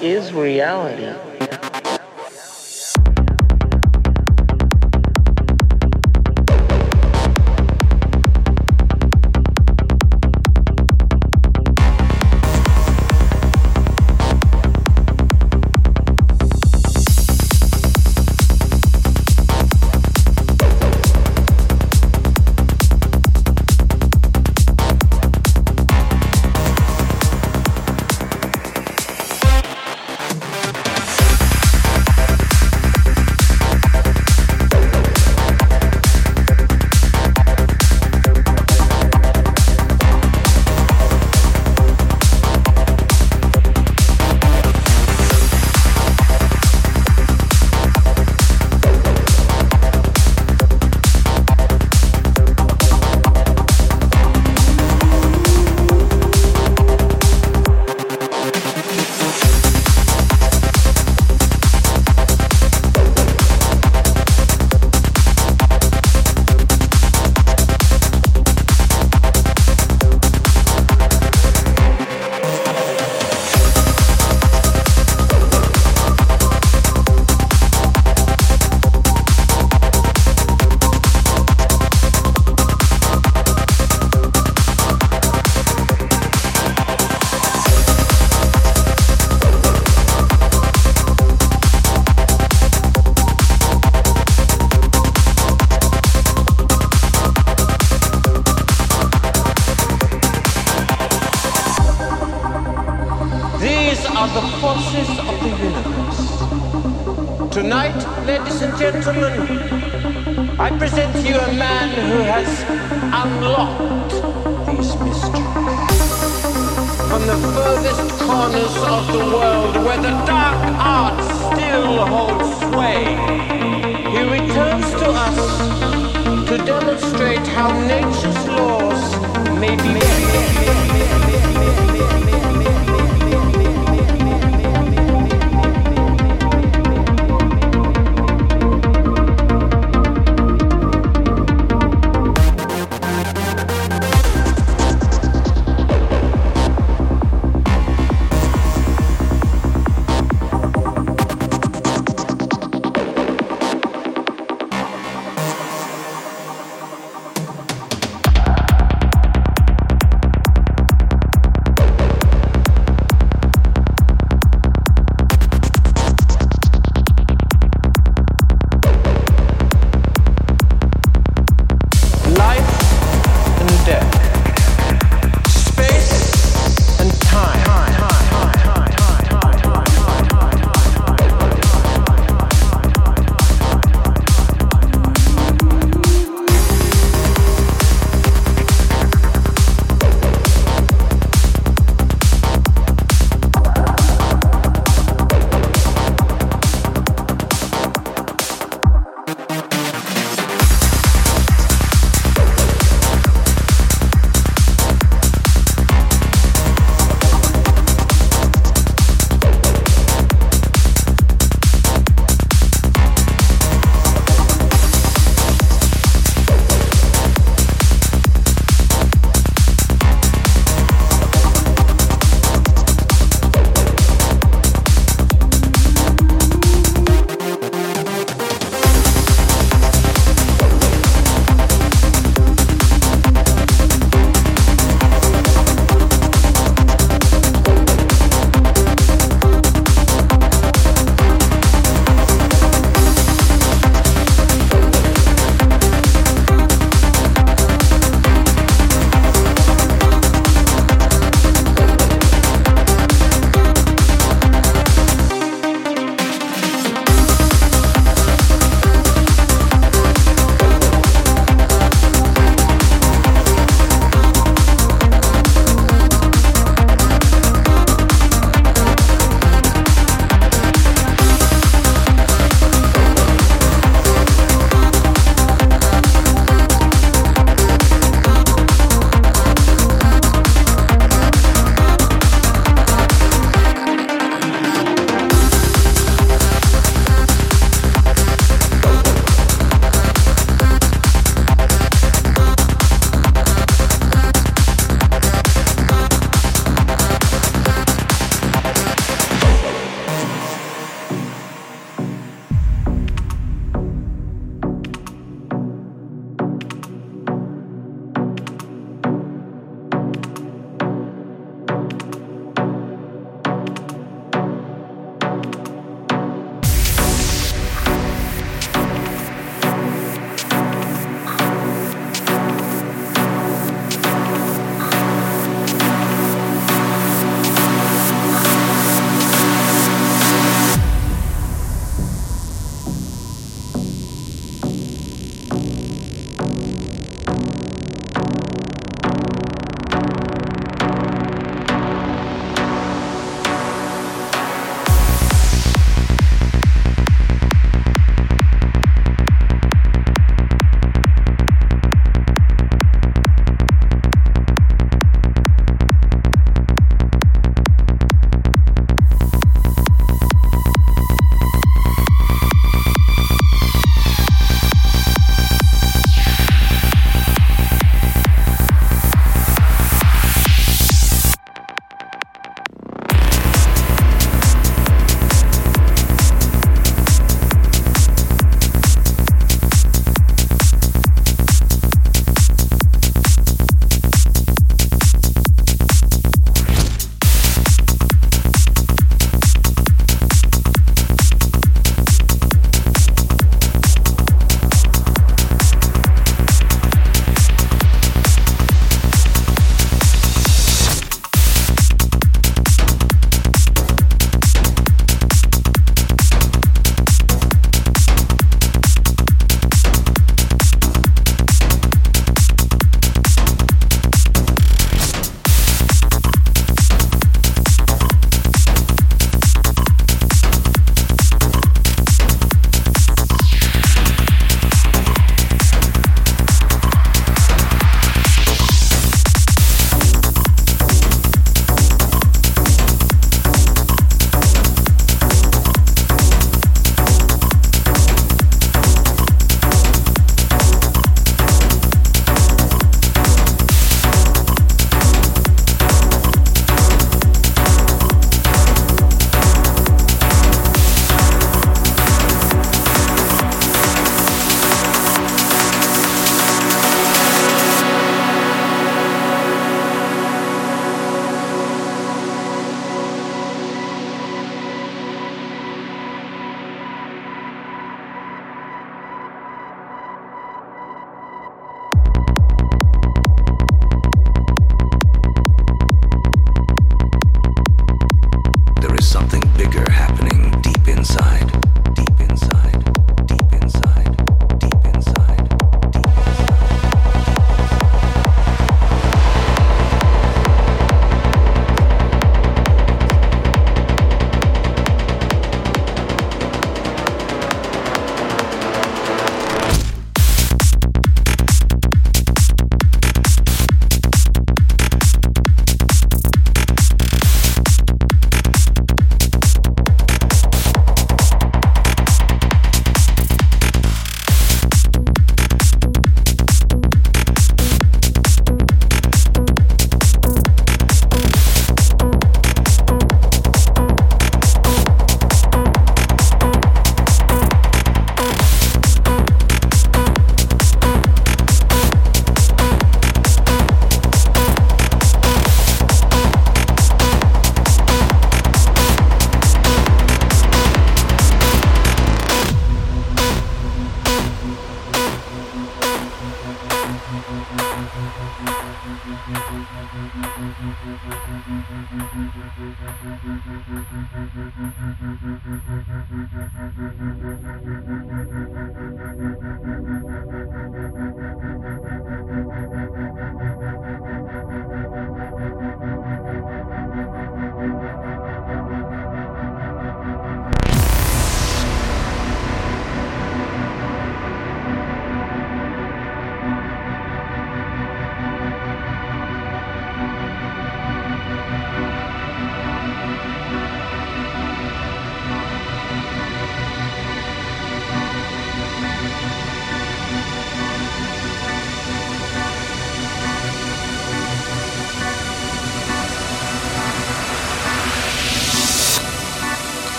is reality? man who has unlocked these mysteries. From the furthest corners of the world where the dark arts still hold sway, he returns to us to demonstrate how nature's laws may be. Made.